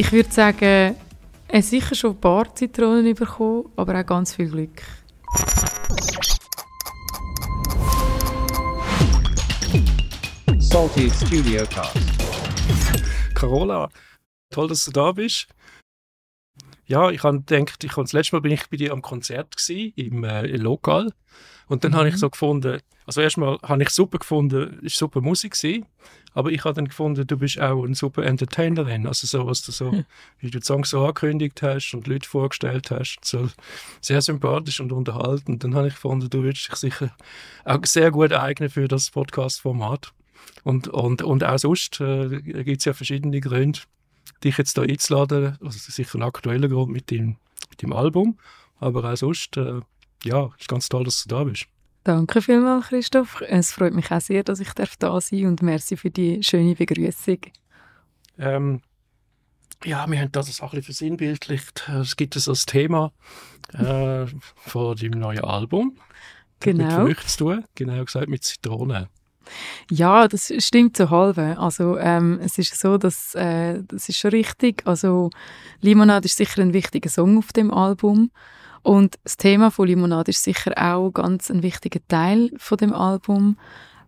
Ich würde sagen, er sicher schon ein paar Zitronen bekommen, aber auch ganz viel Glück. Salty Studio Cast. Carola, toll, dass du da bist. Ja, ich habe gedacht, ich das letzte Mal bin ich bei dir am Konzert gewesen, im äh, Lokal und dann mhm. habe ich so gefunden, also erstmal habe ich super gefunden, es war super Musik gewesen, aber ich habe dann gefunden, du bist auch ein super Entertainerin, also so, was du so, wie du die Songs so angekündigt hast und Leute vorgestellt hast, so sehr sympathisch und unterhaltend. Dann habe ich gefunden, du würdest dich sicher auch sehr gut eignen für das Podcast-Format. Und, und, und auch sonst äh, gibt es ja verschiedene Gründe, dich jetzt da einzuladen. Also sicher ein aktueller Grund mit dem, mit dem Album, aber auch sonst, äh, ja, ist ganz toll, dass du da bist. Danke vielmals, Christoph. Es freut mich auch sehr, dass ich da sein darf und merci für die schöne Begrüßung. Ähm, ja, wir haben das auch ein bisschen versinnbildlicht. Es gibt so das Thema äh, von dem neuen Album. Genau. Mit zu tun, genau gesagt mit Zitronen. Ja, das stimmt so halb. Also ähm, es ist so, dass äh, das ist schon richtig. Also Limonade ist sicher ein wichtiger Song auf dem Album und das Thema von Limonade ist sicher auch ganz ein wichtiger Teil von dem Album.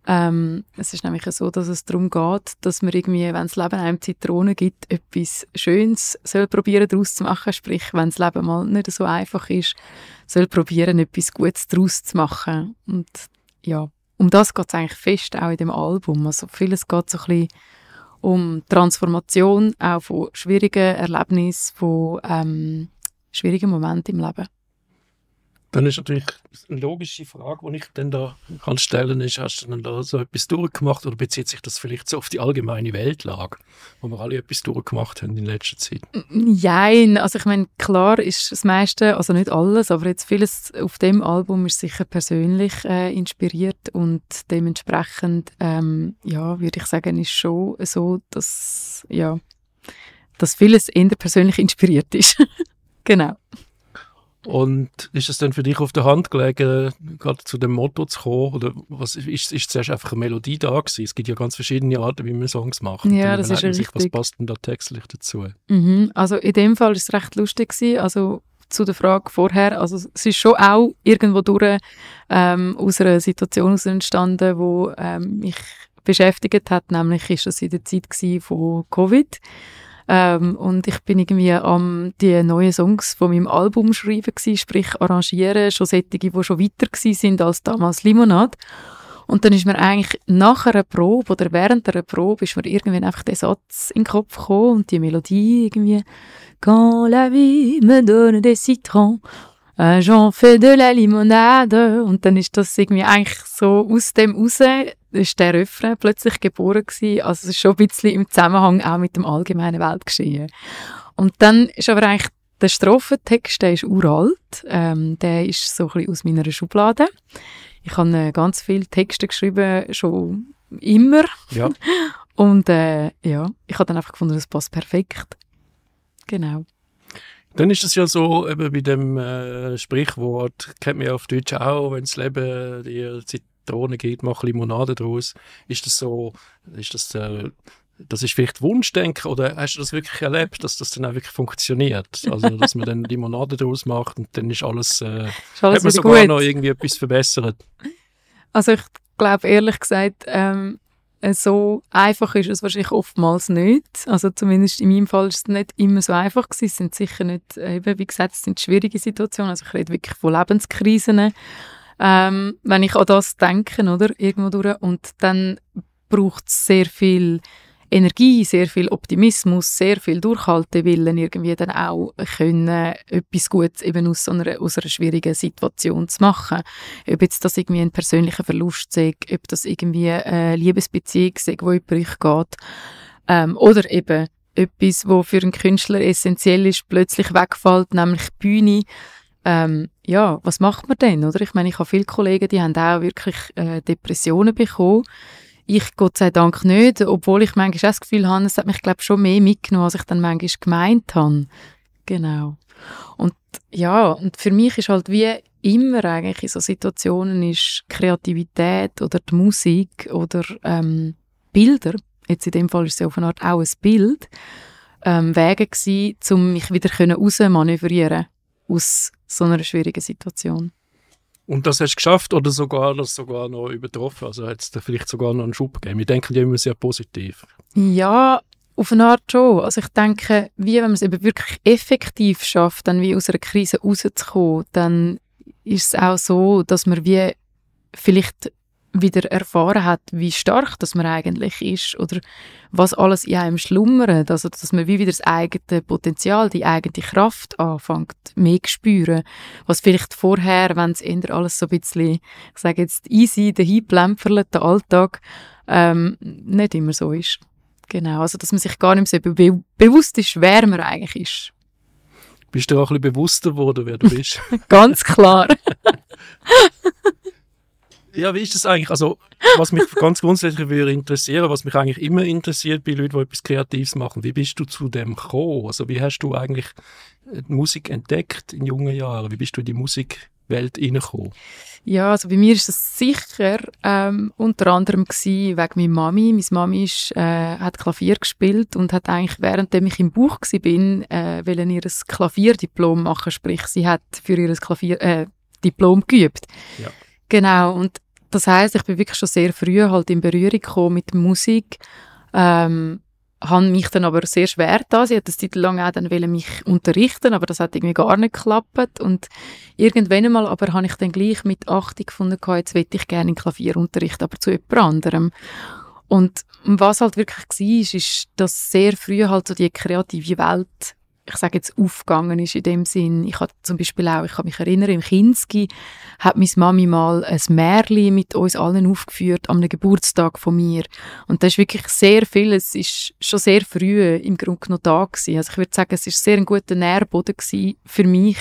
Ähm, es ist nämlich so, dass es darum geht, dass man irgendwie, wenn das Leben einem Zitronen gibt, etwas Schönes soll probieren daraus zu machen. Sprich, wenn das Leben mal nicht so einfach ist, soll probieren, etwas Gutes daraus zu machen. Und ja, um das geht es eigentlich fest, auch in dem Album. Also vieles geht so ein bisschen um Transformation, auch von schwierigen Erlebnissen, von ähm, schwierigen Momenten im Leben. Dann ist natürlich eine logische Frage, die ich dann da kann stellen ist, hast du dann da so etwas durchgemacht oder bezieht sich das vielleicht so auf die allgemeine Weltlage, wo wir alle etwas durchgemacht haben in letzter Zeit? Nein, also ich meine, klar ist das meiste, also nicht alles, aber jetzt vieles auf dem Album ist sicher persönlich äh, inspiriert und dementsprechend, ähm, ja, würde ich sagen, ist schon so, dass, ja, dass vieles eher persönlich inspiriert ist. genau. Und ist es dann für dich auf der Hand gelegen, gerade zu dem Motto zu kommen? Oder was, ist, ist zuerst einfach eine Melodie da gewesen? Es gibt ja ganz verschiedene Arten, wie man Songs macht. Ja, das ist richtig. Was passt denn da textlich dazu? Mhm. Also in dem Fall ist es recht lustig gewesen. Also zu der Frage vorher, also es ist schon auch irgendwo durch ähm, aus einer Situation entstanden, wo ähm, mich beschäftigt hat, nämlich ist das in der Zeit von Covid. Ähm, und ich bin irgendwie am die neuen Songs von meinem Album schreiben gewesen, sprich arrangieren, schon solche, die schon weiter sind als damals Limonade. Und dann ist mir eigentlich nach einer Probe oder während einer Probe ist mir irgendwann einfach der Satz in den Kopf gekommen und die Melodie irgendwie Quand la vie me donne des citrons äh, J'en fais de la limonade. Und dann ist das irgendwie eigentlich so aus dem raus, ist der Refrain plötzlich geboren gewesen. Also es ist schon ein bisschen im Zusammenhang auch mit dem allgemeinen Weltgeschehen. Und dann ist aber eigentlich der Strophentext, der ist uralt. Ähm, der ist so ein bisschen aus meiner Schublade. Ich habe äh, ganz viele Texte geschrieben, schon immer. Ja. Und äh, ja, ich habe dann einfach gefunden, das passt perfekt. Genau. Dann ist es ja so, eben bei dem äh, Sprichwort, kennt man ja auf Deutsch auch, wenn das Leben dir Zitrone gibt, mach Limonade draus. Ist das so, ist das, äh, das ist vielleicht Wunschdenken oder hast du das wirklich erlebt, dass das dann auch wirklich funktioniert? Also, dass man dann Limonade draus macht und dann ist alles, äh, ist alles hat man sogar gut. noch irgendwie etwas verbessert? Also ich glaube ehrlich gesagt, ähm, äh, so einfach ist es wahrscheinlich oftmals nicht. Also zumindest in meinem Fall ist es nicht immer so einfach gewesen. Es sind sicher nicht, äh, eben, wie gesagt, es sind schwierige Situationen. Also ich rede wirklich von Lebenskrisen. Ähm, wenn ich an das denke, oder, irgendwo durch. Und dann braucht es sehr viel Energie, sehr viel Optimismus, sehr viel Durchhaltewillen, irgendwie dann auch können, etwas Gutes eben aus einer, aus einer schwierigen Situation zu machen. Ob jetzt das irgendwie ein persönlicher Verlust ist, ob das irgendwie eine Liebesbeziehung ist, wo über euch geht, ähm, oder eben etwas, wo für einen Künstler essentiell ist, plötzlich wegfällt, nämlich die Bühne. Ähm, ja, was macht man denn, oder? Ich meine, ich habe viele Kollegen, die haben auch wirklich äh, Depressionen bekommen ich Gott sei Dank nicht, obwohl ich manchmal auch das Gefühl habe, es hat mich, glaube schon mehr mitgenommen, als ich dann manchmal gemeint habe. Genau. Und ja, und für mich ist halt wie immer eigentlich in so Situationen ist Kreativität oder die Musik oder ähm, Bilder, jetzt in dem Fall ist es auf eine Art auch ein Bild, ähm, Wege gewesen, um mich wieder rausmanövrieren aus so einer schwierigen Situation. Und das hast du geschafft oder sogar, das sogar noch übertroffen? Also hat es da vielleicht sogar noch einen Schub gegeben? Wir denken ja immer sehr positiv. Ja, auf eine Art schon. Also ich denke, wie wenn man es eben wirklich effektiv schafft, dann wie aus einer Krise rauszukommen, dann ist es auch so, dass man wie vielleicht wieder erfahren hat, wie stark das man eigentlich ist oder was alles in einem schlummert. Also, dass man wie wieder das eigene Potenzial, die eigene Kraft anfängt, mehr zu spüren. Was vielleicht vorher, wenn es eher alles so ein bisschen, ich sage jetzt, easy, dahin plämpferlt, der Alltag, ähm, nicht immer so ist. Genau, also, dass man sich gar nicht mehr so be bewusst ist, wer man eigentlich ist. Bist du auch ein bisschen bewusster geworden, wer du bist? Ganz klar. Ja, wie ist das eigentlich? Also, was mich ganz grundsätzlich würde interessieren, was mich eigentlich immer interessiert bei Leuten, die etwas Kreatives machen, wie bist du zu dem gekommen? Also, wie hast du eigentlich die Musik entdeckt in jungen Jahren? Wie bist du in die Musikwelt hineingekommen? Ja, also bei mir ist das sicher ähm, unter anderem gewesen, wegen meiner Mami. Meine Mami ist, äh, hat Klavier gespielt und hat eigentlich, währenddem ich im Buch war, bin, äh, wollen ihr Klavierdiplom machen, sprich, sie hat für ihr Klavier, äh, Diplom geübt. Ja. Genau, und das heißt, ich bin wirklich schon sehr früh halt in Berührung gekommen mit Musik. Ähm, habe mich dann aber sehr schwer da. Sie hat das Zeit lang auch dann mich unterrichten, aber das hat irgendwie gar nicht geklappt. Und irgendwann einmal aber habe ich dann gleich mit Achtung gefunden, jetzt möchte ich gerne in Klavierunterricht, aber zu jemand anderem. Und was halt wirklich war, ist, ist, dass sehr früh halt so die kreative Welt ich sage jetzt, aufgegangen ist in dem Sinn. Ich habe zum Beispiel auch, ich kann mich erinnern, im Kinski hat meine Mami mal ein Märchen mit uns allen aufgeführt am Geburtstag von mir. Und da ist wirklich sehr viel, es ist schon sehr früh im Grunde noch da gewesen. Also ich würde sagen, es ist sehr ein guter Nährboden gewesen für mich,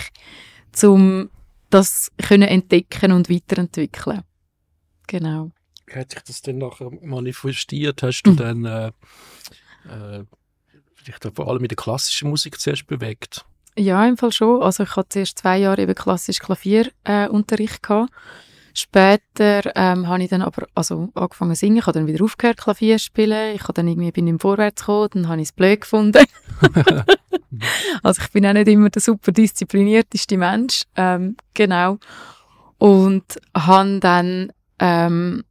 um das können entdecken und weiterentwickeln. Genau. Hat sich das dann nachher manifestiert? Hast du mhm. dann äh, äh, dich da vor allem mit der klassischen Musik zuerst bewegt? Ja, im Fall schon. Also ich hatte zuerst zwei Jahre eben klassisch Klavierunterricht äh, gehabt. Später ähm, habe ich dann aber also angefangen zu singen, ich habe dann wieder aufgehört Klavier zu spielen, ich habe dann irgendwie bin im Vorwärts gekommen, dann habe ich es blöd gefunden. also ich bin auch nicht immer der super disziplinierteste Mensch, ähm, genau. Und habe dann ähm,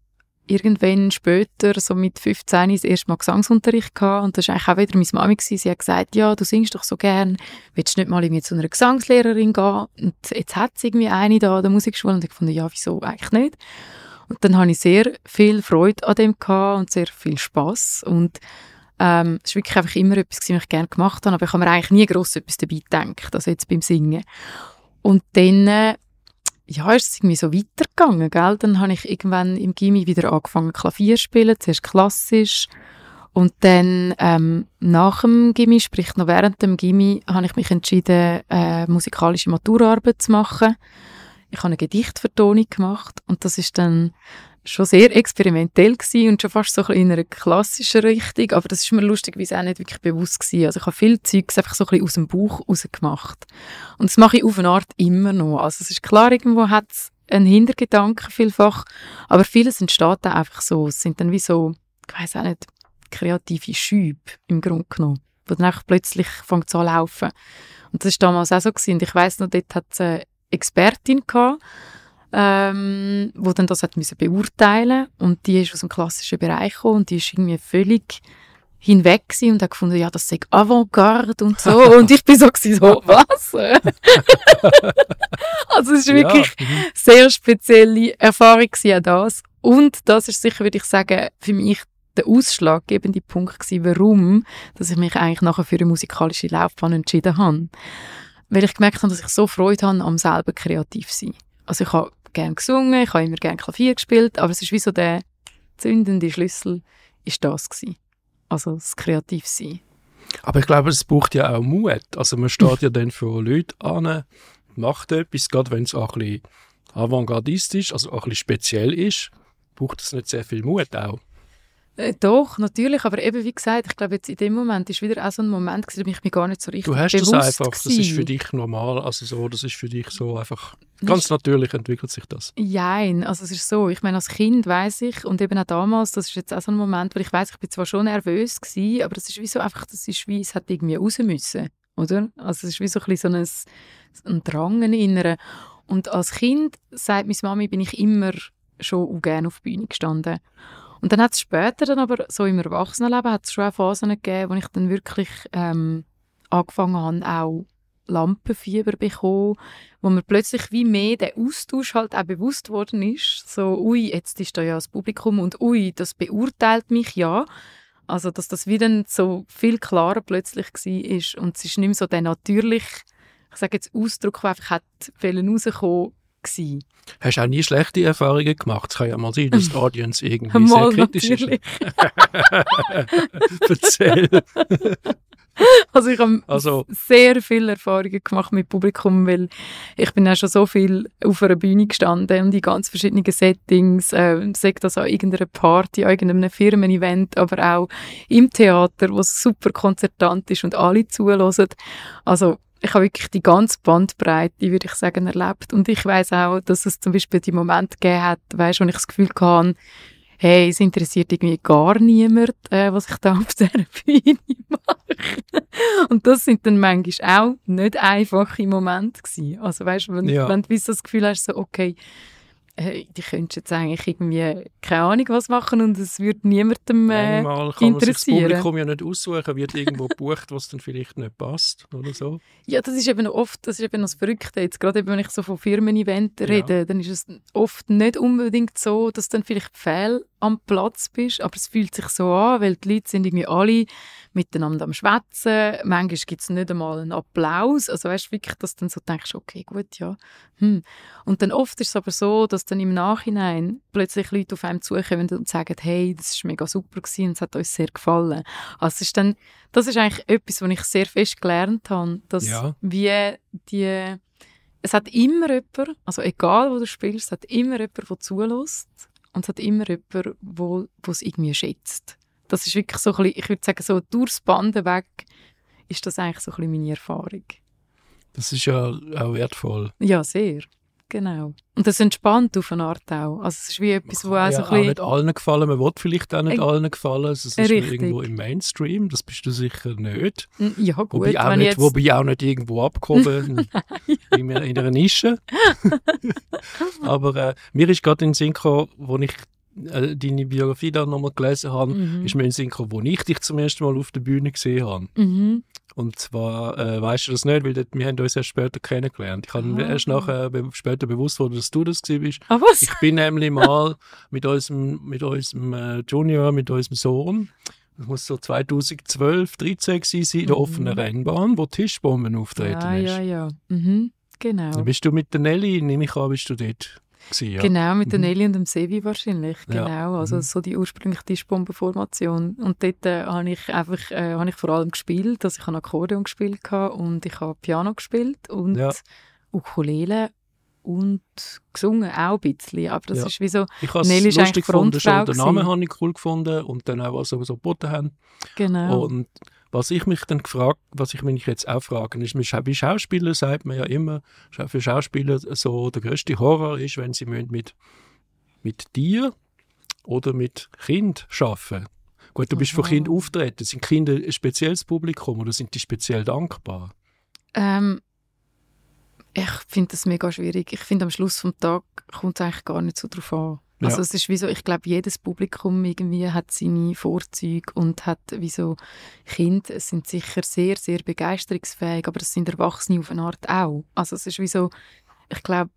irgendwann später, so mit 15, das erste Mal Gesangsunterricht gehabt. Und das war eigentlich auch wieder meine Mami. Gewesen. Sie hat gesagt, ja, du singst doch so gern. Willst du nicht mal irgendwie zu einer Gesangslehrerin gehen? Und jetzt hat es irgendwie eine da an der Musikschule. Und ich fand, ja, wieso eigentlich nicht? Und dann hatte ich sehr viel Freude an dem gehabt und sehr viel Spass. Und ähm, es war wirklich einfach immer etwas, was ich gerne gemacht habe. Aber ich habe mir eigentlich nie gross etwas dabei gedacht, also jetzt beim Singen. Und dann äh, ja, ist es irgendwie so weitergegangen, gell? Dann habe ich irgendwann im Gimmi wieder angefangen Klavier zu spielen, zuerst klassisch und dann ähm, nach dem Gimmi, sprich noch während dem Gimmi, habe ich mich entschieden, äh, musikalische Maturarbeit zu machen. Ich habe eine Gedichtvertonung gemacht und das ist dann schon sehr experimentell gewesen und schon fast so in einer klassischen Richtung, aber das ist mir lustigerweise auch nicht wirklich bewusst gewesen. Also ich habe viel Zeugs einfach so ein bisschen aus dem Bauch rausgemacht. Und das mache ich auf eine Art immer noch. Also es ist klar, irgendwo hat es einen Hintergedanken vielfach, aber vieles entsteht auch einfach so. Es sind dann wie so, ich weiß auch nicht, kreative Schübe im Grunde genommen, wo dann einfach plötzlich fängt zu laufen. Und das war damals auch so gewesen. Und ich weiss noch, dort hat es eine Expertin gehabt, ähm, wo dann das hat müssen beurteilen und die ist aus dem klassischen Bereich gekommen und die ist irgendwie völlig hinweg und hat gefunden, ja, das sei Avantgarde und so. und ich bin so gewesen, so, was? also es ist wirklich ja. Mhm. sehr spezielle Erfahrung gewesen, das. Und das ist sicher, würde ich sagen, für mich der ausschlaggebende Punkt gewesen, warum, dass ich mich eigentlich nachher für eine musikalische Laufbahn entschieden habe. Weil ich gemerkt habe, dass ich so Freude habe am selber kreativ sein. Also ich habe gerne gesungen, ich habe immer gerne Klavier gespielt, aber es ist wie so der zündende Schlüssel ist das gewesen. Also das Kreativsein. Aber ich glaube, es braucht ja auch Mut. Also man steht ja dann für Leute an, macht etwas, gerade wenn es auch ein bisschen avantgardistisch, also auch ein bisschen speziell ist, braucht es nicht sehr viel Mut auch. Äh, doch, natürlich, aber eben wie gesagt, ich glaube jetzt in dem Moment ist wieder auch so ein Moment gewesen, ich mir gar nicht so richtig Du hast bewusst das einfach, das ist gewesen. für dich normal, also so, das ist für dich so einfach, ganz natürlich entwickelt sich das. Jein, also es ist so, ich meine, als Kind weiß ich und eben auch damals, das ist jetzt auch so ein Moment, wo ich weiß, ich bin zwar schon nervös gewesen, aber es ist wie so einfach, das ist wie, es hat irgendwie raus müssen, oder? Also es ist wie so ein bisschen so ein, ein Drang, ein innerer. Und als Kind, sagt meine Mami, bin ich immer schon gerne auf die Bühne gestanden. Und dann hat es später dann aber, so im Erwachsenenleben, hat es schon auch Phasen gegeben, wo ich dann wirklich ähm, angefangen habe, auch Lampenfieber bekommen, wo mir plötzlich wie mehr der Austausch halt auch bewusst worden ist. So, ui, jetzt ist da ja das Publikum und ui, das beurteilt mich ja. Also, dass das wieder so viel klarer plötzlich war und es ist nicht mehr so der natürlich, ich sage jetzt Ausdruck, der einfach hat rauskommen gewesen. Hast du auch nie schlechte Erfahrungen gemacht? Es kann ja mal sein, dass die Audience irgendwie Mal sehr kritisch natürlich. ist. Erzähl. Also ich habe Also- sehr viele Erfahrungen gemacht mit Publikum, weil ich bin ja schon so viel auf einer Bühne gestanden und in ganz verschiedenen Settings, äh, sei das an irgendeiner Party, an irgendeinem Firmen-Event, aber auch im Theater, wo es super konzertant ist und alle zuhören. Also ich habe wirklich die ganze Bandbreite, würde ich sagen, erlebt. Und ich weiß auch, dass es zum Beispiel die Momente gegeben hat, weißt, wo ich das Gefühl hatte, hey, es interessiert irgendwie gar niemand, äh, was ich da auf dieser Bühne mache. Und das sind dann manchmal auch nicht einfache Momente gewesen. Also weißt du, wenn, Ja. wenn du das Gefühl hast, so, okay, die könntest jetzt eigentlich irgendwie keine Ahnung was machen und es würde niemandem äh, Manchmal kann man sich das interessieren. Publikum ja nicht aussuchen, wird irgendwo gebucht, was dann vielleicht nicht passt oder so. Ja, das ist eben oft, das ist eben das Verrückte. Jetzt gerade eben, wenn ich so von Firmen-Events Ja. rede, dann ist es oft nicht unbedingt so, dass dann vielleicht fehl am Platz bist, aber es fühlt sich so an, weil die Leute sind irgendwie alle miteinander am Schwätzen. Manchmal gibt es nicht einmal einen Applaus. Also weißt du wirklich, dass du dann so denkst, okay, gut, ja. Hm. Und dann oft ist es aber so, dass dann im Nachhinein plötzlich Leute auf einem zukommen und sagen, hey, das war mega super gewesen und es hat uns sehr gefallen. Also ist dann, das ist eigentlich etwas, was ich sehr fest gelernt habe, dass Ja. wie die, es hat immer jemand, also egal wo du spielst, es hat immer jemand, der zulässt und es hat immer jemand, wo wo es irgendwie schätzt. Das ist wirklich so ein bisschen, ich würde sagen, so durchs Band weg ist das eigentlich so ein bisschen meine Erfahrung. Das ist ja auch wertvoll. Ja, sehr. Genau. Und das entspannt auf eine Art auch. Also es ist wie etwas, wo auch ja, so auch ein nicht bisschen... allen gefallen. Man will vielleicht auch nicht Äh, allen gefallen. Also Es ist irgendwo im Mainstream. Das bist du sicher nicht. Ja gut, Wobei, auch nicht jetzt... wobei auch nicht irgendwo abgehoben in, in einer Nische. Aber äh, mir ist gerade in den Sinn gekommen, wo ich äh, deine Biografie dann nochmal gelesen habe, Mhm. ist mir in den Sinn gekommen, wo ich dich zum ersten Mal auf der Bühne gesehen habe. Mhm. Und zwar, äh, weißt du das nicht, weil wir haben uns erst später kennengelernt. Ich habe mir Ah. erst nachher be später bewusst worden, dass du das gewesen bist. Ah, was? Ich bin nämlich mal mit unserem, mit unserem äh, Junior, mit unserem Sohn, das muss so 2012, 13 gewesen sein, in der Mhm. offenen Rennbahn, wo Tischbomben auftreten ja, ist. ja, ja. Mhm. Genau. Dann bist du mit der Nelly, nehme ich an, bist du dort gewesen, ja. Genau, mit der Mhm. Nelly und dem Sevi wahrscheinlich. Ja. Genau, also Mhm. so die ursprüngliche Tischbombenformation. Und dort äh, habe ich einfach äh, habe ich vor allem gespielt. Also ich habe Akkordeon gespielt und ich habe Piano gespielt und Ja. Ukulele und gesungen auch ein bisschen. Aber das Ja. ist wie so, Ich habe es Nelly ist lustig eigentlich gefunden, schon den Namen habe ich cool gefunden und dann auch, was sie so geboten haben. genau. Und was ich mich dann gefragt, was ich mich jetzt auch frage, ist, bei Schauspielern sagt man ja immer, für Schauspieler so der größte Horror ist, wenn sie mit mit dir oder mit Kind arbeiten. Gut, du bist von Aha. Kind auftreten. Sind Kinder ein spezielles Publikum oder sind die speziell dankbar? Ähm, ich finde das mega schwierig. Ich finde, am Schluss vom Tag kommt es eigentlich gar nicht so drauf an. Ja. Also es ist wie so, ich glaube, jedes Publikum irgendwie hat seine Vorzüge und hat wie so Kinder sind sicher sehr, sehr begeisterungsfähig, aber es sind Erwachsene auf eine Art auch. Also es ist wie so, ich glaube,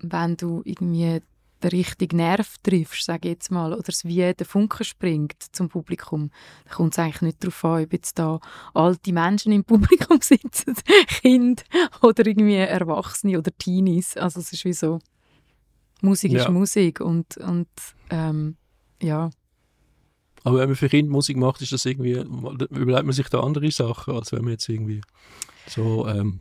wenn du irgendwie den richtigen Nerv triffst, sage ich jetzt mal, oder es wie der Funke springt zum Publikum, dann kommt es eigentlich nicht darauf an, ob jetzt da alte Menschen im Publikum sitzen, Kinder oder irgendwie Erwachsene oder Teenies. Also es ist wie so, Musik Ja. ist Musik und, und ähm, ja. Aber wenn man für Kinder Musik macht, ist das irgendwie, überlegt man sich da andere Sachen, als wenn man jetzt irgendwie so, ähm,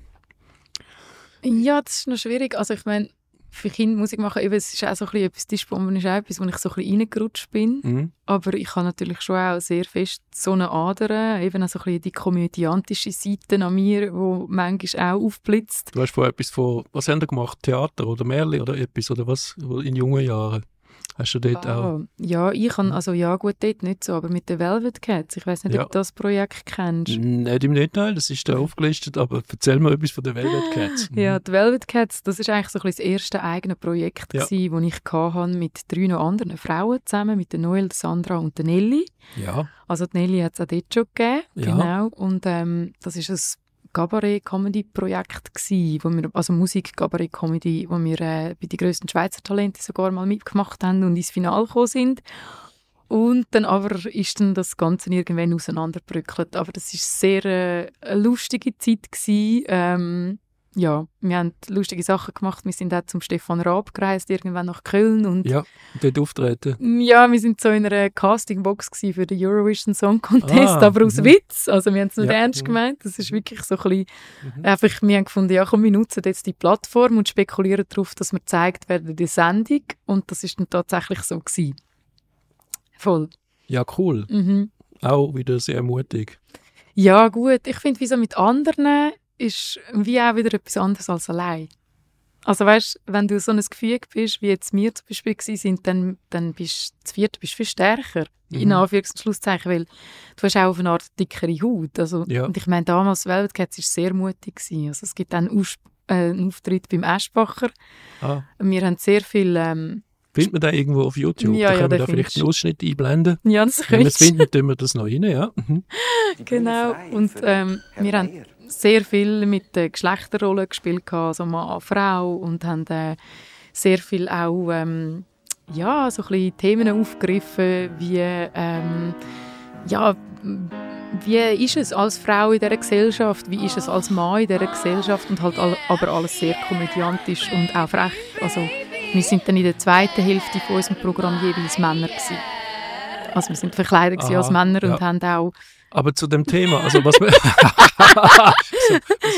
Ja, das ist noch schwierig. Also ich meine, für Kinder Musik machen, eben, es ist auch so ein bisschen etwas, Tischbomben ist auch etwas, wo ich so ein bisschen reingerutscht bin. Mhm. Aber ich habe natürlich schon auch sehr fest so eine Ader, eben auch so ein bisschen die komödiantische Seite an mir, die manchmal auch aufblitzt. Du hast vorher etwas von, was haben wir gemacht? Theater oder Märchen oder etwas oder was in jungen Jahren? Hast du dort ah, auch? Ja, ich kann, also ja gut, dort nicht so, aber mit den Velvet Cats, ich weiß nicht, Ja. ob du das Projekt kennst. Nicht im Detail, das ist da aufgelistet, aber erzähl mir etwas von den Velvet Cats. Mhm. Ja, die Velvet Cats, das ist eigentlich so ein bisschen das erste eigene Projekt, Ja. das ich hatte mit drei noch anderen Frauen zusammen, mit der Noel, Sandra und der Nelly. Ja, Also die Nelly hat es auch dort schon gegeben, Ja. genau. Und ähm, das ist ein Cabaret-Comedy-Projekt gsi, wo wir, also Musik-Cabaret-Comedy, wo wir äh, bei den grössten Schweizer Talenten sogar mal mitgemacht haben und ins Finale gekommen sind. Und dann aber ist dann das Ganze irgendwann auseinanderbröckelt. Aber das ist sehr äh, eine lustige Zeit gsi. Ähm, ja, wir haben lustige Sachen gemacht. Wir sind auch zum Stefan Raab gereist, irgendwann nach Köln und ja, dort auftreten. ja, wir sind so in einer Castingbox für den Eurovision Song Contest, Ah, aber aus mhm. Witz. Also wir haben es nicht Ja, ernst gemeint. Das ist wirklich so ein bisschen, Mhm. einfach, wir haben gefunden, ja komm, wir nutzen jetzt die Plattform und spekulieren darauf, dass wir gezeigt werden der Sendung. Und das ist dann tatsächlich so gewesen. Voll. Ja, cool. Mhm. Auch wieder sehr mutig. Ja gut, ich finde, wie so mit anderen ist wie auch wieder etwas anderes als allein. Also weißt, wenn du so ein Gefühl bist, wie jetzt wir zum Beispiel gewesen sind, dann, dann bist du zu viert bist viel stärker, in Mhm. Anführungs- und Schlusszeichen, weil du hast auch auf eine Art dickere Haut. Also, Ja. Und ich meine, damals Velvet Cats war sehr mutig. Gewesen. Also es gibt dann äh, einen Auftritt beim Eschbacher. Ah, Wir haben sehr viel... Ähm, findet man den irgendwo auf YouTube? Ja, da ja, können wir den da vielleicht einen Ausschnitt einblenden. ja, das Wenn wir es finden, tun wir das noch rein, ja. Mhm. Genau. Und ähm, wir haben sehr viel mit den Geschlechterrollen gespielt, also Mann, Frau, und haben äh, sehr viel auch ähm, ja, so ein bisschen Themen aufgegriffen, wie ähm, ja, wie ist es als Frau in dieser Gesellschaft, wie ist es als Mann in dieser Gesellschaft und halt all, aber alles sehr komödiantisch und auch frech. Also wir sind dann in der zweiten Hälfte von unserem Programm jeweils Männer gewesen. Also wir sind verkleidet gewesen als Aha, Männer ja. und haben auch Aber zu dem Thema, also was wir... so, das,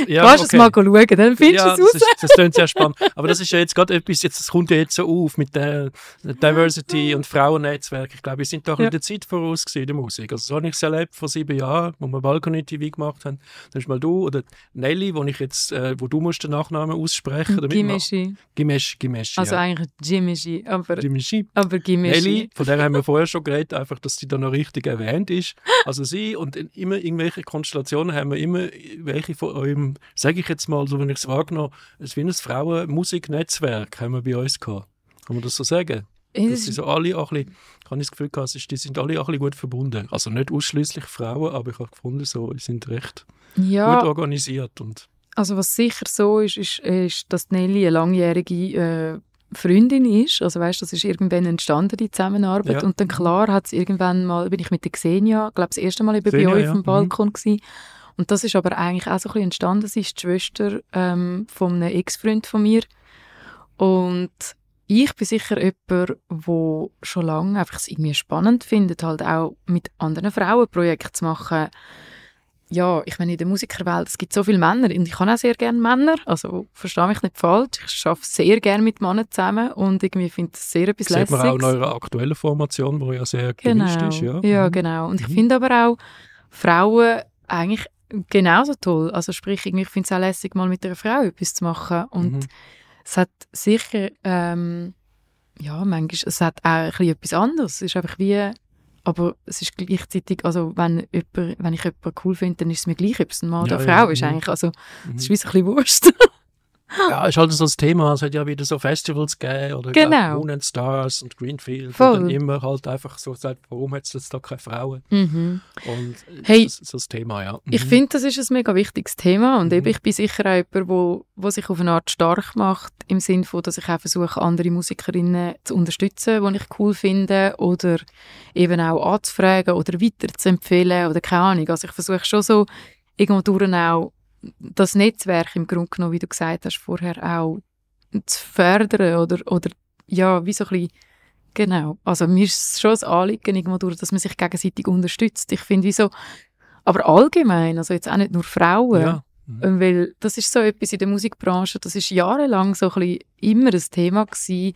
ja, Kannst du es okay. mal schauen, dann findest ja, du es das, raus. das klingt sehr spannend. Aber das ist ja jetzt gerade etwas, jetzt, das kommt ja jetzt so auf mit der Diversity und Frauennetzwerk. Ich glaube, wir sind doch Ja. in der Zeit voraus gewesen, in der Musik. Also so habe ich es erlebt vor sieben Jahren, wo wir Balkon-TV gemacht haben. Dann ist mal du oder Nelly, wo ich jetzt, äh, wo du musst den Nachnamen aussprechen. man- Gimeshi. Gimesh, Gimesh, Also ja. eigentlich Gimeshi, aber, Gimeshi. aber Gimeshi. Nelly, von der haben wir vorher schon geredet, einfach, dass sie da noch richtig erwähnt ist. Also sie und in immer irgendwelche Konstellationen haben wir immer welche von eurem, sage ich jetzt mal, so wenn ich es wahrgenommen es ist wie ein Frauenmusiknetzwerk haben wir bei uns gehabt. Kann man das so sagen? Sie ist- so alle auch ein bisschen, kann ich das Gefühl gehabt, die sind alle auch ein bisschen gut verbunden. Also nicht ausschließlich Frauen, aber ich habe gefunden, so, sie sind recht gut ja, organisiert und also was sicher so ist, ist, ist dass Nelly eine langjährige äh, Freundin ist. Also weißt, das ist irgendwann entstanden, die Zusammenarbeit. Ja. Und dann klar hat es irgendwann mal, bin ich mit der Xenia, glaube das erste Mal eben bei euch ja. auf dem Mhm. Balkon gewesen. Und das ist aber eigentlich auch so ein bisschen entstanden. Sie ist die Schwester ähm, von einem Ex-Freund von mir. Und ich bin sicher jemand, der schon lange einfach es irgendwie spannend findet, halt auch mit anderen Frauen Projekte zu machen. Ja, ich meine, in der Musikerwelt, es gibt so viele Männer und ich kann auch sehr gerne Männer, also verstehe mich nicht falsch, ich arbeite sehr gerne mit Männern zusammen und irgendwie finde das sehr etwas sieht man auch in Lässiges. eurer aktuellen Formation, die ja sehr Genau, gemischt ist. Ja, ja Mhm. genau. Und ich Mhm. finde aber auch Frauen eigentlich genauso toll. Also sprich, ich finde es auch lässig, mal mit einer Frau etwas zu machen. Und Mhm. es hat sicher, ähm, ja, manchmal, es hat auch ein bisschen etwas anderes. Es ist einfach wie, aber es ist gleichzeitig, also wenn, jemand, wenn ich jemanden cool finde, dann ist es mir gleich, ob es ein Mann Ja, oder ja, Frau ist mhm. eigentlich. Also Mhm. es ist wie so ein bisschen Wurst. Ja, ist halt so das Thema. Es hat ja wieder so Festivals gegeben oder Genau. Moon and Stars und Greenfield. Voll. Und dann immer halt einfach so gesagt, warum hat es jetzt da keine Frauen? mhm. Und Hey, das ist so das Thema, ja. Ich Mhm. finde, das ist ein mega wichtiges Thema und Mhm. eben, ich bin sicher auch jemand, wo, wo sich auf eine Art stark macht, im Sinne von, dass ich auch versuche, andere Musikerinnen zu unterstützen, die ich cool finde oder eben auch anzufragen oder weiterzuempfehlen oder keine Ahnung. Also ich versuche schon so irgendwo durch auch das Netzwerk im Grunde genommen, wie du gesagt hast, vorher auch zu fördern oder, oder ja, wie so ein bisschen Genau. Also mir ist es schon ein Anliegen, irgendwo durch, dass man sich gegenseitig unterstützt. Ich finde, wie so, aber allgemein, also jetzt auch nicht nur Frauen, Ja. Mhm. Weil das ist so etwas in der Musikbranche, das ist jahrelang so ein bisschen immer ein Thema gewesen,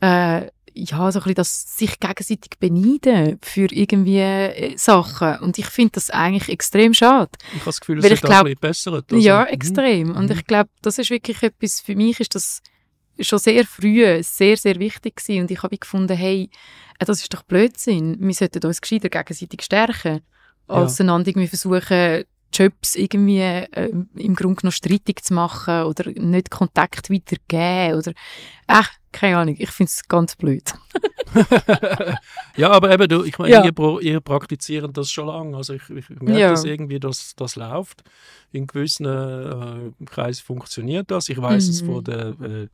äh, ja, so ein bisschen das sich gegenseitig beneiden für irgendwie äh, Sachen. Und ich finde das eigentlich extrem schade. Ich habe das Gefühl, es wird glaub, ein bisschen besser. Also. Ja, extrem. Mhm. Und ich glaube, das ist wirklich etwas, für mich ist das schon sehr früh sehr, sehr wichtig gewesen. Und ich habe gefunden, hey, äh, das ist doch Blödsinn. Wir sollten uns gescheiter gegenseitig stärken, als ja. einander irgendwie versuchen, Jobs irgendwie äh, im Grunde noch streitig zu machen oder nicht Kontakt weitergeben oder ach, keine Ahnung, ich finde es ganz blöd. ja, aber eben, du, ich meine, ja. ihr, ihr praktiziert das schon lange, also ich, ich merke ja. das irgendwie, dass das läuft. In gewissen äh, Kreisen funktioniert das. Ich weiß mhm. es von der äh,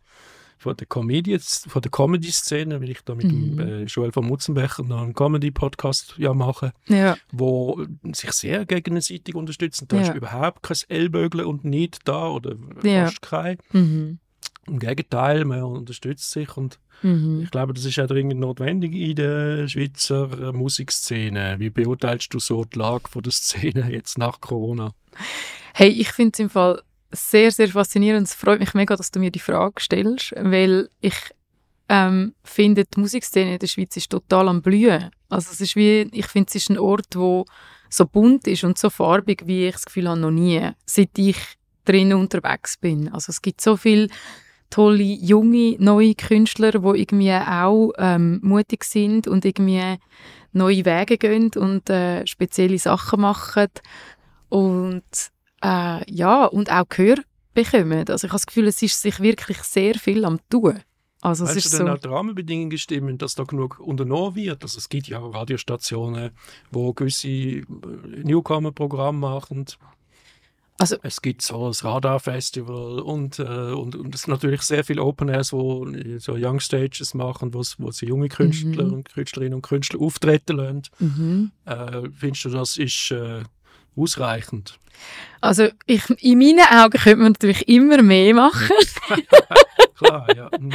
von der Comedians, von der Comedy-Szene, weil ich da mit mhm. dem äh, Joel von Mutzenbecher noch einen Comedy-Podcast ja mache, ja. wo sich sehr gegenseitig unterstützen. Da ja. ist überhaupt kein Ellbögle und nicht da oder ja. fast kein. Mhm. Im Gegenteil, man unterstützt sich und mhm. ich glaube, das ist auch dringend notwendig in der Schweizer Musikszene. Wie beurteilst du so die Lage von der Szene jetzt nach Corona? Hey, ich finde es im Fall sehr, sehr faszinierend. Es freut mich mega, dass du mir die Frage stellst, weil ich ähm, finde, die Musikszene in der Schweiz ist total am Blühen. Also es ist wie, ich finde, es ist ein Ort, wo so bunt ist und so farbig, wie ich das Gefühl habe, noch nie, seit ich drin unterwegs bin. Also es gibt so viele tolle, junge, neue Künstler, die irgendwie auch ähm, mutig sind und irgendwie neue Wege gehen und äh, spezielle Sachen machen. Und äh, ja, und auch Gehör bekommen. Also ich habe das Gefühl, es ist sich wirklich sehr viel am tun. Also weißt es ist du denn so, auch die Rahmenbedingungen stimmen, dass da genug unternommen wird? Also es gibt ja auch Radiostationen, wo gewisse äh, Newcomer-Programme machen. Also, es gibt so das Radar-Festival und, äh, und, und es natürlich sehr viele Open Airs, wo so Young Stages machen, wo, wo sie junge Künstler mhm. und Künstlerinnen und Künstler auftreten lassen. Mhm. Äh, findest du, das ist äh, ausreichend? Also ich, in meinen Augen könnte man natürlich immer mehr machen. Klar, ja. Mhm.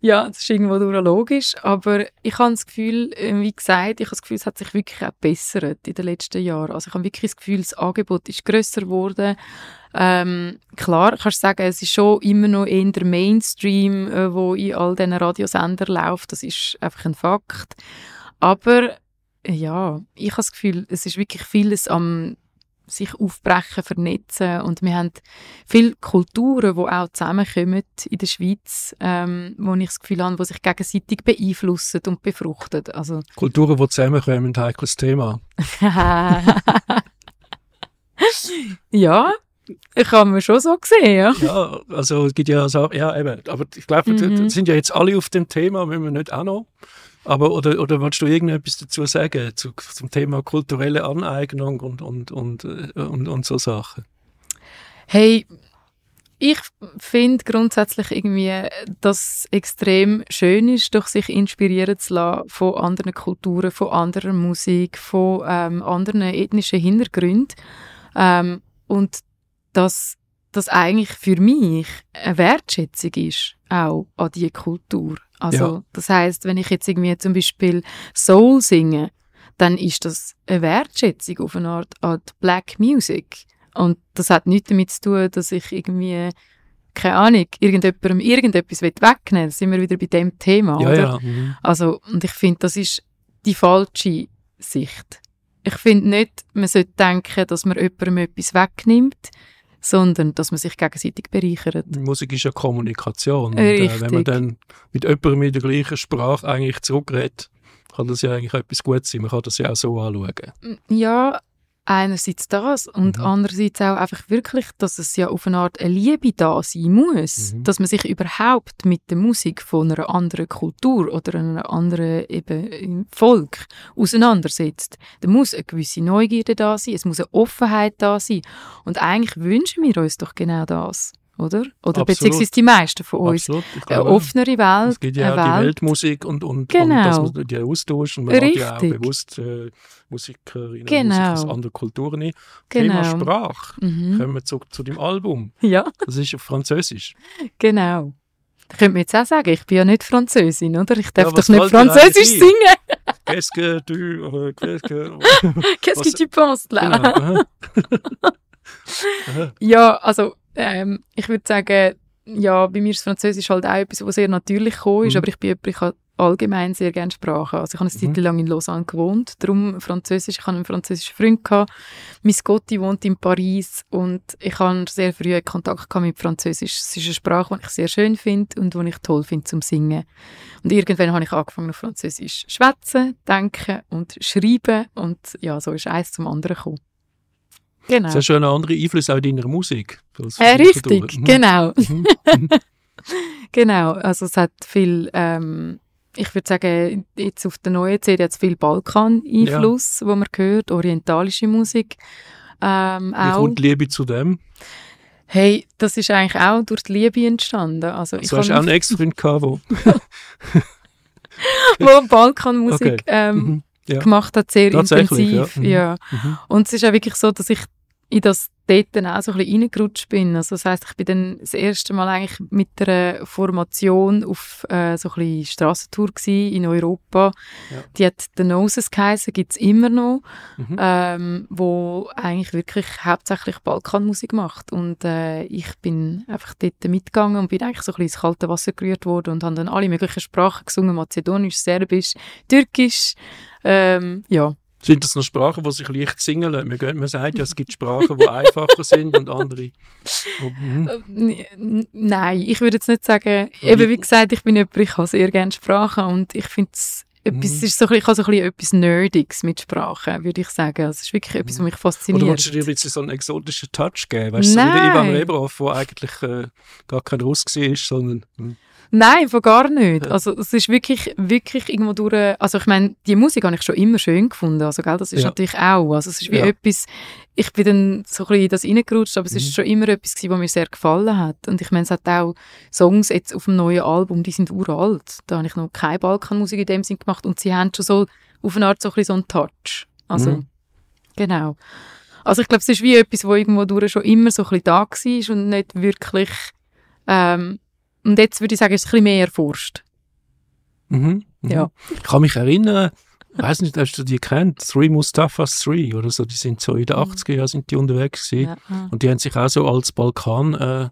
ja, das ist irgendwo logisch, aber ich habe das Gefühl, äh, wie gesagt, ich habe das Gefühl, es hat sich wirklich auch gebessert in den letzten Jahren. Also ich habe wirklich das Gefühl, das Angebot ist grösser geworden. Ähm, klar, kannst du sagen, es ist schon immer noch eher der Mainstream, äh, wo in all diesen Radiosendern läuft. Das ist einfach ein Fakt. Aber ja, ich habe das Gefühl, es ist wirklich vieles am sich aufbrechen, vernetzen und wir haben viele Kulturen, die auch zusammenkommen in der Schweiz, ähm, wo ich das Gefühl habe, die sich gegenseitig beeinflussen und befruchten. Also Kulturen, die zusammenkommen, ein heikles Thema. ja, ich habe mir schon so gesehen, ja. Ja, also es gibt ja so, ja eben, aber ich glaube, mhm. sind ja jetzt alle auf dem Thema, wenn wir nicht auch noch. Aber, oder, oder willst du irgendetwas dazu sagen zu, zum Thema kulturelle Aneignung und, und, und, äh, und, und so Sachen? Hey, ich finde grundsätzlich irgendwie, dass es extrem schön ist, durch sich inspirieren zu lassen von anderen Kulturen, von anderer Musik, von ähm, anderen ethnischen Hintergründen. Ähm, und dass das eigentlich für mich eine Wertschätzung ist, auch an diese Kultur. Also, ja. das heißt, wenn ich jetzt irgendwie zum Beispiel Soul singe, dann ist das eine Wertschätzung auf eine Art an Black Music. Und das hat nichts damit zu tun, dass ich irgendwie, keine Ahnung, irgendjemandem irgendetwas wegnehmen will. Da sind wir wieder bei dem Thema, ja, oder? Ja. Mhm. Also, und ich finde, das ist die falsche Sicht. Ich finde nicht, man sollte denken, dass man jemandem etwas wegnimmt, sondern dass man sich gegenseitig bereichert. Musik ist ja Kommunikation. Und, äh, wenn man dann mit jemandem in der gleichen Sprache eigentlich zurückredet, kann das ja eigentlich etwas Gutes sein. Man kann das ja auch so anschauen. Ja, einerseits das und mhm. andererseits auch einfach wirklich, dass es ja auf eine Art eine Liebe da sein muss, mhm. dass man sich überhaupt mit der Musik von einer anderen Kultur oder einer anderen eben Volk auseinandersetzt. Da muss eine gewisse Neugierde da sein, es muss eine Offenheit da sein und eigentlich wünschen wir uns doch genau das oder? Oder Absolut. beziehungsweise die meisten von uns. Glaube, eine offenere Welt. Es gibt ja auch die Weltmusik und, und, genau. und dass man die austauscht und man Richtig. hat ja auch bewusst äh, Musikerinnen genau. Musik aus anderen Kulturen ein. Genau. Thema Sprache. Mhm. Kommen wir zurück zu dem Album. Ja. Das ist auf Französisch. Genau. Da könnte man jetzt auch sagen, ich bin ja nicht Französin, oder? Ich darf ja, doch nicht Französisch singen. Qu'est-ce que tu... Qu'est-ce que... Qu'est-ce que tu penses, là? Genau. ja, also ähm, ich würde sagen, ja, bei mir ist Französisch halt auch etwas, was sehr natürlich gekommen ist, Mhm. aber ich bin jemand, ich habe allgemein sehr gerne Sprachen. Also ich habe eine Mhm. Zeit lang in Lausanne gewohnt, darum Französisch. Ich habe einen französischen Freund gehabt. Mein Gotti wohnt in Paris und ich habe sehr früh Kontakt gehabt mit Französisch. Es ist eine Sprache, die ich sehr schön finde und die ich toll finde zum Singen. Und irgendwann habe ich angefangen auf Französisch zu schwätzen, denken und schreiben und ja, so ist eins zum anderen gekommen. Genau. Das ist schon ein anderer Einfluss auch in deiner Musik. Äh, richtig. Mhm. genau. Mhm. Genau, also es hat viel, ähm, ich würde sagen, jetzt auf der neuen CD hat es viel Balkan-Einfluss, wo man hört, orientalische Musik. Ähm, Wie auch. kommt Liebe zu dem? Hey, das ist eigentlich auch durch die Liebe entstanden. Also ich Du hast auch einen Ex-Freund gehabt, wo... wo Balkanmusik Okay. ähm, Mhm. Ja. gemacht hat, sehr intensiv. ja. Mhm. Ja. Mhm. Und es ist auch wirklich so, dass ich in das dort dann auch so ein bisschen reingerutscht bin. Also das heisst, ich bin dann das erste Mal eigentlich mit einer Formation auf äh, so ein bisschen Strassentour in Europa. Ja. Die hat The Noses geheißen, gibt es immer noch, Mhm. ähm, wo eigentlich wirklich hauptsächlich Balkanmusik macht. Und äh, ich bin einfach dort mitgegangen und bin eigentlich so ein bisschen ins kalte Wasser gerührt worden und habe dann alle möglichen Sprachen gesungen, Mazedonisch, Serbisch, Türkisch, ähm, ja. Sind das noch Sprachen, die sich leicht singen lassen? Man, man sagt ja, es gibt Sprachen, die einfacher sind und andere. Mhm. Äh, Nein, ich würde jetzt nicht sagen, eben wie gesagt, ich bin jemand, ich habe sehr gerne Sprachen und ich finde es etwas, Mhm. es ist so, ein bisschen- ich habe so ein bisschen etwas Nerdiges mit Sprachen, würde ich sagen. Also es ist wirklich etwas, was mich Oder fasziniert. willst du dir so einen exotischen Touch geben? Weißt du, so wie der. Ivan Rebrov, der eigentlich äh, gar kein Russ war, sondern... hm. Nein, von gar nicht. Also es ist wirklich, wirklich irgendwo durch, also ich meine, die Musik habe ich schon immer schön gefunden, also gell, das ist Ja. natürlich auch, also es ist wie Ja. etwas, ich bin dann so ein bisschen in das reingerutscht, aber es Mhm. ist schon immer etwas gewesen, was mir sehr gefallen hat und ich meine, es hat auch Songs jetzt auf dem neuen Album, die sind uralt, da habe ich noch keine Balkanmusik in dem Sinn gemacht und sie haben schon so auf eine Art so ein bisschen so einen Touch, also Mhm. genau. Also ich glaube, es ist wie etwas, wo irgendwo durch schon immer so ein bisschen da war und nicht wirklich ähm, und jetzt würde ich sagen, ist es ein bisschen mehr erforscht. Mhm. Mhm. Ja. Ich kann mich erinnern, ich weiß nicht, hast du die kennt? Three Mustafas Three oder so, die sind so in den Mhm. 80er Jahren sind die unterwegs gewesen. Ja. Und die haben sich auch so als Balkan, äh,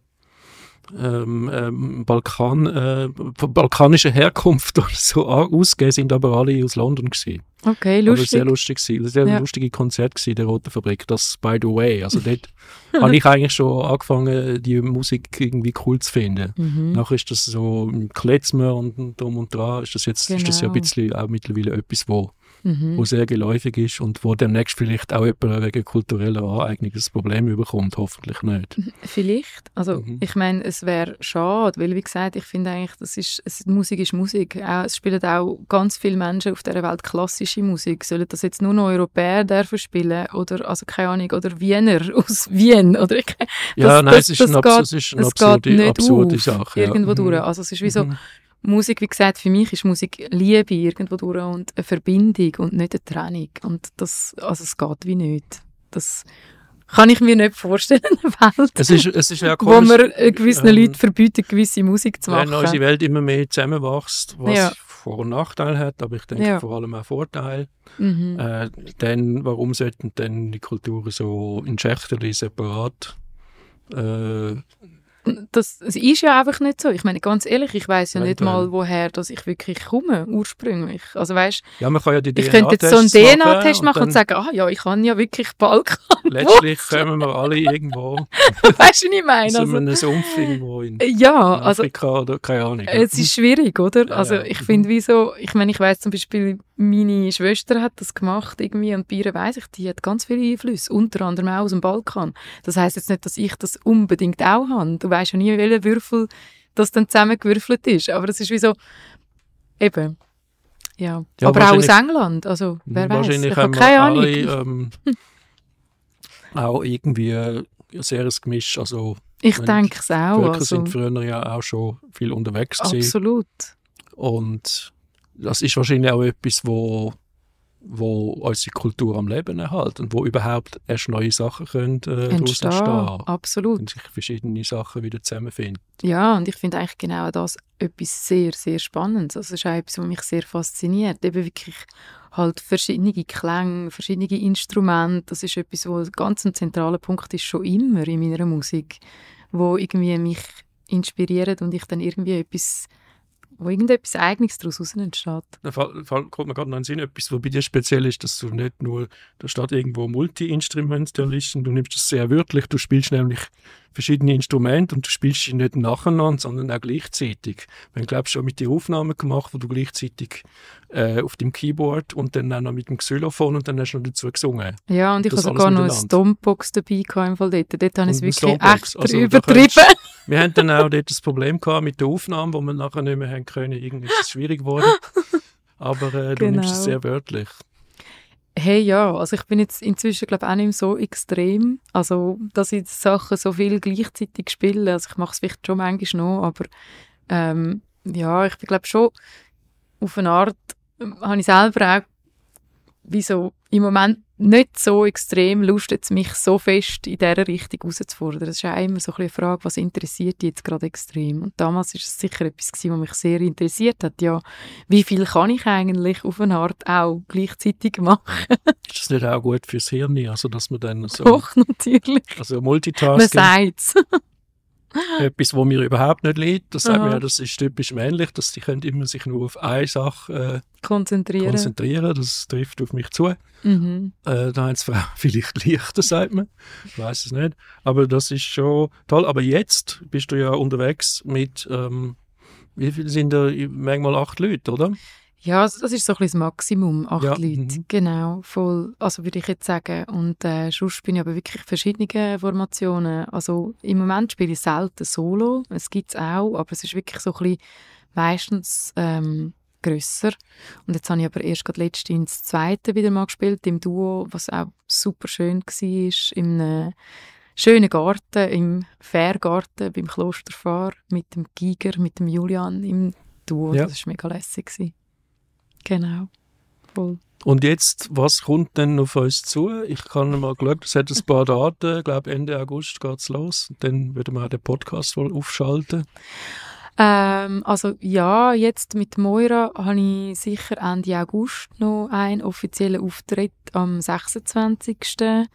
ähm, ähm, Balkan, äh, balkanischer Herkunft oder so a- ausgegeben, sind aber alle aus London gewesen. Okay, Aber lustig. sehr lustig gewesen. Das war ein Ja. lustige Konzert gewesen, der Roten Fabrik. Das by the way. Also dort habe ich eigentlich schon angefangen, die Musik irgendwie cool zu finden. Mhm. Nachher ist das so im Klezmer und drum und dran, ist das jetzt ist das ja ein Genau. bisschen auch mittlerweile etwas, wo, Mhm. wo sehr geläufig ist und wo demnächst vielleicht auch jemand wegen kultureller Aneignung ein Problem überkommt, hoffentlich nicht. Vielleicht. Also Mhm. ich meine, es wäre schade, weil wie gesagt, ich finde eigentlich, das ist, es, Musik ist Musik. Es spielen auch ganz viele Menschen auf dieser Welt klassische Musik. Sollen das jetzt nur noch Europäer dürfen spielen oder, also keine Ahnung, oder Wiener aus Wien oder ich, Ja, Das- nein, das- es ist, das eine, abs- geht- es ist eine absurde, absurde Sache. Ja. irgendwo Mhm. durch. Also es ist wie so, Mhm. Musik, wie gesagt, für mich ist Musik Liebe irgendwo durch und eine Verbindung und nicht eine Trennung. Und das, also es geht wie nicht. Das kann ich mir nicht vorstellen, eine Welt, Es ist, es ist ja wo komisch, man äh, gewissen ähm, Leuten verbietet, gewisse Musik zu wenn machen. unsere Welt immer mehr zusammenwächst, was Ja. Vor- und Nachteile hat, aber ich denke Ja. vor allem auch Vorteile, Mhm. äh, dann, warum sollten denn die Kulturen so in Schächtchen separat äh, Das, es ist ja einfach nicht so. Ich meine, ganz ehrlich, ich weiß ja nicht Eventuell. mal, woher dass ich wirklich komme, ursprünglich. Also weißt, Ja, man kann ja die ich könnte jetzt so einen DNA-Test machen und dann sagen, ah ja, ich kann ja wirklich Balkan. Letztlich kommen wir alle irgendwo weißt du, was ich meine? aus Also, einem Sumpf irgendwo in, ja, in also Afrika oder keine Ahnung. Es ist schwierig, oder? Also ja. ich Mhm. finde, wieso, ich meine, ich weiß zum Beispiel, meine Schwester hat das gemacht irgendwie und bei ihr weiss ich, die hat ganz viele Einflüsse, unter anderem auch aus dem Balkan. Das heißt jetzt nicht, dass ich das unbedingt auch habe. Du weißt ja nie, welcher Würfel das dann zusammengewürfelt ist, aber es ist wie so, eben, ja. Ja, aber auch aus England, also wer weiß, Wahrscheinlich ich haben habe keine Ahnung. alle ähm, auch irgendwie ein sehr Gemisch. Also ich denke es auch. Völker Also, sind früher ja auch schon viel unterwegs gewesen. absolut. Und das ist wahrscheinlich auch etwas, wo wo unsere Kultur am Leben erhält und wo überhaupt erst neue Sachen können, äh, daraus Entstehen, absolut. Und sich verschiedene Sachen wieder zusammenfinden. Ja, und ich finde eigentlich genau das etwas sehr, sehr Spannendes. Also es ist auch etwas, was mich sehr fasziniert. Eben wirklich halt verschiedene Klänge, verschiedene Instrumente. Das ist etwas, ganz ein zentraler Punkt ist, schon immer in meiner Musik, wo irgendwie mich inspiriert und ich dann irgendwie etwas, wo irgendetwas Eigenes daraus raus entsteht. Da kommt mir gerade noch in den Sinn, etwas, was bei dir speziell ist, dass du nicht nur, da steht irgendwo Multi-Instrumentalist und du nimmst das sehr wörtlich, du spielst nämlich verschiedene Instrumente und du spielst sie nicht nacheinander, sondern auch gleichzeitig. Wir haben, glaube ich, schon mit dir Aufnahmen gemacht, wo du gleichzeitig äh, auf dem Keyboard und dann auch noch mit dem Xylophon und dann hast du noch dazu gesungen. Ja, und ich habe sogar noch eine. Stompbox dabei gehabt, im Fall dort. Dort habe ich es wirklich Stompbox. echt Also, übertrieben. Wir haben dann auch dort das Problem gehabt mit der Aufnahme, wo wir nachher nicht mehr haben können. Irgendwie ist es schwierig geworden. Aber äh, du nimmst es Genau. sehr wörtlich. Hey, ja, also ich bin jetzt inzwischen glaube auch nicht mehr so extrem, also dass ich Sachen so viel gleichzeitig spiele. Also ich mache es vielleicht schon manchmal noch, aber ähm, ja, ich bin glaube schon auf eine Art, ähm, habe ich selber auch wie so im Moment nicht so extrem Lust, jetzt mich so fest in dieser Richtung herauszufordern. Das ist auch immer so ein bisschen eine Frage, was interessiert dich jetzt gerade extrem? Und damals ist es sicher etwas gewesen, was mich sehr interessiert hat. Ja, wie viel kann ich eigentlich auf eine Art auch gleichzeitig machen? Ist das nicht auch gut fürs Hirn? Also, dass man dann so, Doch, natürlich. also Man Multitasking, sagt es. etwas, wo mir überhaupt nicht liegt, das sagt ja, das ist typisch männlich, dass die können immer sich nur auf eine Sache äh, Konzentrieren. konzentrieren. Das trifft auf mich zu. mhm. Äh, da haben es Frauen vielleicht leichter, sagt man. Ich weiß es nicht. Aber das ist schon toll. Aber jetzt bist du ja unterwegs mit, ähm, wie viele sind da? Manchmal acht Leute, oder? Ja, also das ist so ein bisschen das Maximum, acht Ja, Leute. mhm. Genau, voll. Also würde ich jetzt sagen. Und äh, sonst bin ich aber wirklich verschiedene Formationen. Also im Moment spiele ich selten Solo. Es gibt es auch, aber es ist wirklich so ein bisschen meistens ähm, grösser. Und jetzt habe ich aber erst gerade letztens das zweite wieder mal gespielt, im Duo, was auch super schön war, in einem schönen Garten, im Fährgarten beim Klosterfahr mit dem Giger, mit dem Julian im Duo. Ja. Das war mega lässig. gewesen. Genau. Voll. Und jetzt, was kommt denn auf uns zu? Ich kann mal schauen, es hat ein paar Daten. Ich glaube, Ende August geht es los. Und dann würden wir auch den Podcast wohl aufschalten. Ähm, also ja, jetzt mit Moira habe ich sicher Ende August noch einen offiziellen Auftritt am 26.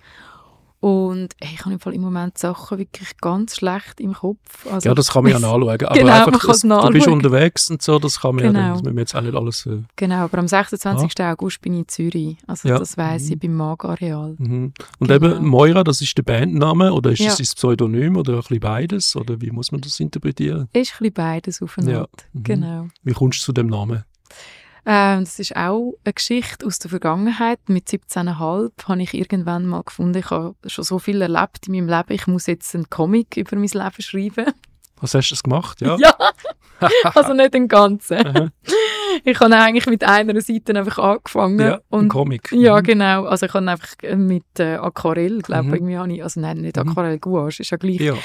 Und hey, ich habe im Fall im Moment Sachen wirklich ganz schlecht im Kopf. Also, ja, das kann man ja nachschauen. Aber Genau, man einfach, kann das, es du bist nachschauen. unterwegs und so, das kann man ja dann, Genau. das müssen wir jetzt auch nicht alles... Äh, Genau, aber am 26. August bin ich in Zürich. Also Ja. das weiss ich Mhm. beim Mag-Areal. mhm. Und Genau. eben Moira, das ist der Bandname oder ist Ja. das das Pseudonym oder ein bisschen beides? Oder wie muss man das interpretieren? Ist ein bisschen beides auf eine Ja. Mhm. Genau. Wie kommst du zu dem Namen? Ähm, das ist auch eine Geschichte aus der Vergangenheit. Mit 17,5 habe ich irgendwann mal gefunden, ich habe schon so viel erlebt in meinem Leben, ich muss jetzt einen Comic über mein Leben schreiben. Was hast du das gemacht? Ja. Ja, also nicht den ganzen. Ich habe eigentlich mit einer Seite einfach angefangen. ja ein und Comic. ja, Mhm. genau. Also ich habe einfach mit äh, Aquarell, glaube Mhm. ich, irgendwie habe ich, also nein, nicht Mhm. Aquarell, Gouache, ist ja gleich, Ja.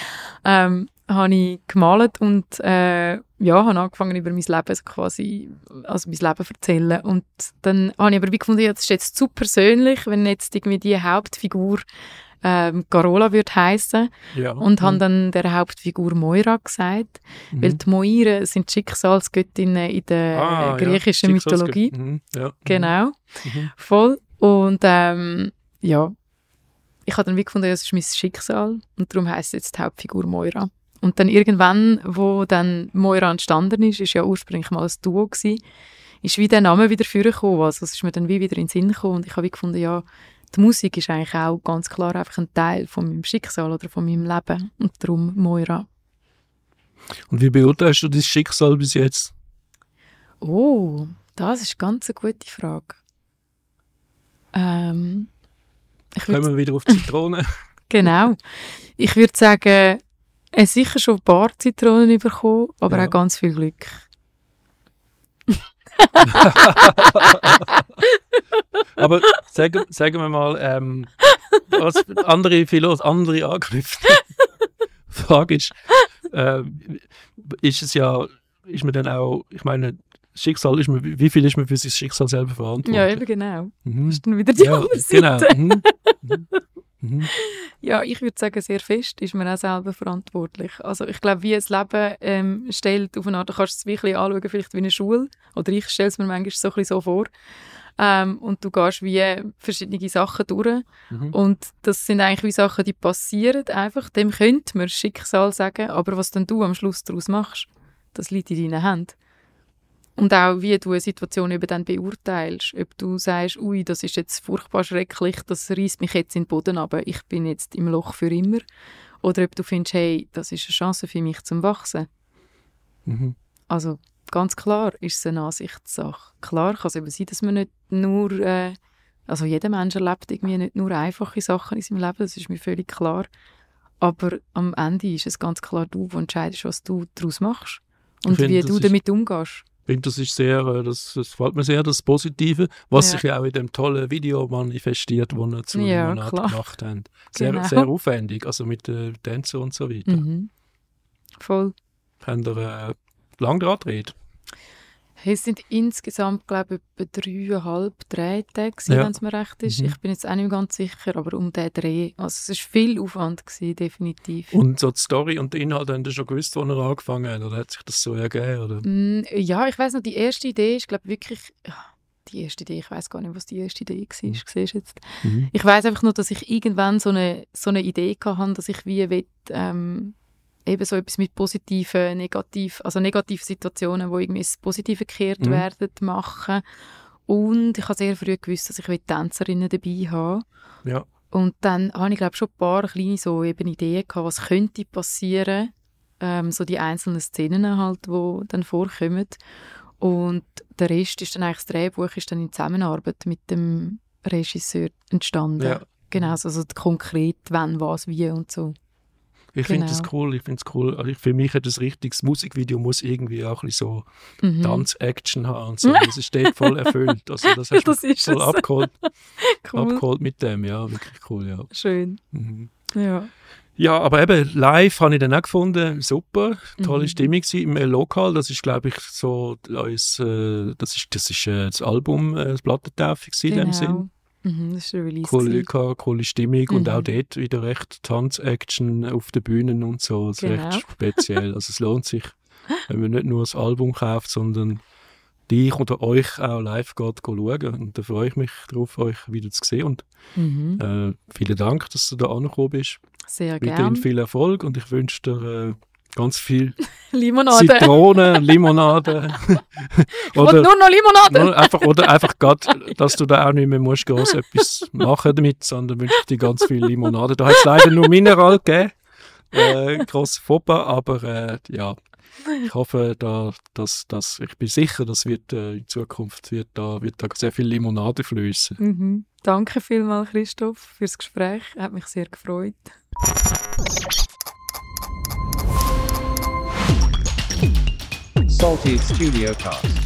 ähm, habe ich gemalt und äh, ja, habe angefangen über mein Leben so quasi, also mein Leben zu erzählen und dann habe ich aber wie gefunden, ja, das ist jetzt zu persönlich, wenn jetzt irgendwie die Hauptfigur ähm, Carola würde heißen ja. und habe Mhm. dann der Hauptfigur Moira gesagt, weil Mhm. die Moiren sind Schicksalsgöttinnen in der Ah, äh, griechischen ja. Mythologie. Mhm. Ja. Genau, Mhm. voll. Und ähm, ja, ich habe dann wie gefunden, das ist mein Schicksal und darum heisst es jetzt die Hauptfigur Moira. Und dann irgendwann, wo dann Moira entstanden ist, ist ja ursprünglich mal ein Duo gewesen, ist wie der Name wieder vorgekommen. Also es ist mir dann wie wieder in den Sinn gekommen und ich habe wie gefunden, ja, die Musik ist eigentlich auch ganz klar einfach ein Teil von meinem Schicksal oder von meinem Leben und darum Moira. Und wie beurteilst du dein Schicksal bis jetzt? Oh, das ist ganz eine gute Frage. Ähm, ich Kommen wir wieder auf die Zitrone? genau. Ich würde sagen, er hat sicher schon ein paar Zitronen bekommen, aber Ja. auch ganz viel Glück. Aber sagen, sagen wir mal, ähm, was andere Philos, andere Angriffe. Frage ist, äh, ist es ja, ist man dann auch, ich meine, Schicksal ist man, wie viel ist man für sein Schicksal selber verantwortlich? Ja, eben genau. Mhm. Das ist dann wieder die Ja, andere genau. Seite. Mhm. Mhm. Mhm. Ja, ich würde sagen, sehr fest ist man auch selber verantwortlich. Also ich glaube, wie ein Leben ähm, stellt auf eine Art, du kannst es wirklich anschauen, vielleicht wie eine Schule. Oder ich stelle es mir manchmal so, ein bisschen so vor. Ähm, und du gehst wie verschiedene Sachen durch. Mhm. Und das sind eigentlich wie Sachen, die passieren einfach. Dem könnte man Schicksal sagen, aber was dann du am Schluss daraus machst, das liegt in deinen Händen. Und auch, wie du eine Situation eben dann beurteilst. Ob du sagst, ui, das ist jetzt furchtbar schrecklich, das reißt mich jetzt in den Boden aber ich bin jetzt im Loch für immer. Oder ob du findest, hey, das ist eine Chance für mich zum Wachsen. Mhm. Also ganz klar ist es eine Ansichtssache. Klar kann es eben sein, dass man nicht nur, äh, also jeder Mensch erlebt irgendwie nicht nur einfache Sachen in seinem Leben, das ist mir völlig klar. Aber am Ende ist es ganz klar du, der entscheidest, was du daraus machst und finde, wie du damit umgehst. Ich finde, das ist sehr, äh, das, das gefällt mir sehr, das Positive, was Ja. sich ja auch in dem tollen Video manifestiert, das wir zu Ja, Limonade klar. gemacht haben. Sehr, Genau. sehr aufwendig, also mit den Tänzen und so weiter. Mhm. Voll. Haben wir äh, lang dran gedreht. Hey, es sind insgesamt, glaube ich, etwa dreieinhalb Drehtage, Ja. wenn es mir recht ist. Mhm. Ich bin jetzt auch nicht mehr ganz sicher, aber um den Dreh. Also es war viel Aufwand, gewesen, definitiv. Und so die Story und der Inhalt haben Sie schon gewusst, wo wir angefangen haben, oder hat sich das so ergeben? Oder? Mm, ja, ich weiß noch, die erste Idee ist, glaube ich, wirklich... Die erste Idee, ich weiß gar nicht, was die erste Idee war. Mhm. Siehst jetzt? Mhm. Ich weiß einfach nur, dass ich irgendwann so eine, so eine Idee hatte, dass ich wie will, ähm, eben so etwas mit positiven, negativ, also negativen Situationen, wo irgendwie ins Positive gekehrt Mhm. werden, machen. Und ich habe sehr früh gewusst, dass ich Tänzerinnen dabei haben. Ja. Und dann habe ich, glaube schon ein paar kleine so eben Ideen gehabt, was könnte passieren. Ähm, so die einzelnen Szenen halt, wo dann vorkommen. Und der Rest ist dann eigentlich, das Drehbuch ist dann in Zusammenarbeit mit dem Regisseur entstanden. Ja. Genau, also konkret, wann, was, wie und so. Ich finde das Genau. cool, ich finde es cool. Also ich, für mich hat das richtiges Musikvideo muss irgendwie auch ein bisschen so Mhm. Tanz-Action haben und so. Das ist dort voll erfüllt. Also das hast Das ist voll es. abgeholt, Cool. abgeholt mit dem, ja, wirklich cool, ja. Schön. Mhm. Ja. Ja, aber eben live habe ich dann auch gefunden, super, tolle Mhm. Stimmung gewesen. im äh, Lokal. Das ist, glaube ich, so uns, äh, das ist, das ist äh, das Album, das Plattentaufe gewesen in dem Sinn. Mhm, das ist der Release. Coole gehabt, coole Stimmung und Mhm. auch dort wieder recht Tanz-Action auf den Bühnen und so. Das ist Genau. recht speziell. Also es lohnt sich, wenn man nicht nur das Album kauft, sondern dich oder euch auch live geht schauen. Und da freue ich mich darauf, euch wieder zu sehen. Und Mhm. äh, vielen Dank, dass du da angekommen bist. Sehr Weiterhin gerne. viel Erfolg und ich wünsche dir äh, ganz viel Limonade. Zitrone, Limonade. Will nur noch Limonade. Nur einfach, oder einfach gerade, dass du da auch nicht mehr musst groß etwas machen damit, sondern wünsche dir ganz viel Limonade. Da hat es leider nur Mineral gegeben. Äh, grosse Fauxpas, aber äh, ja, ich hoffe, da, dass, dass, ich bin sicher, dass wird, äh, in Zukunft wird da, wird da sehr viel Limonade fließen. Mhm. Danke vielmals, Christoph, fürs Gespräch. Hat mich sehr gefreut. Salty Studio Cast.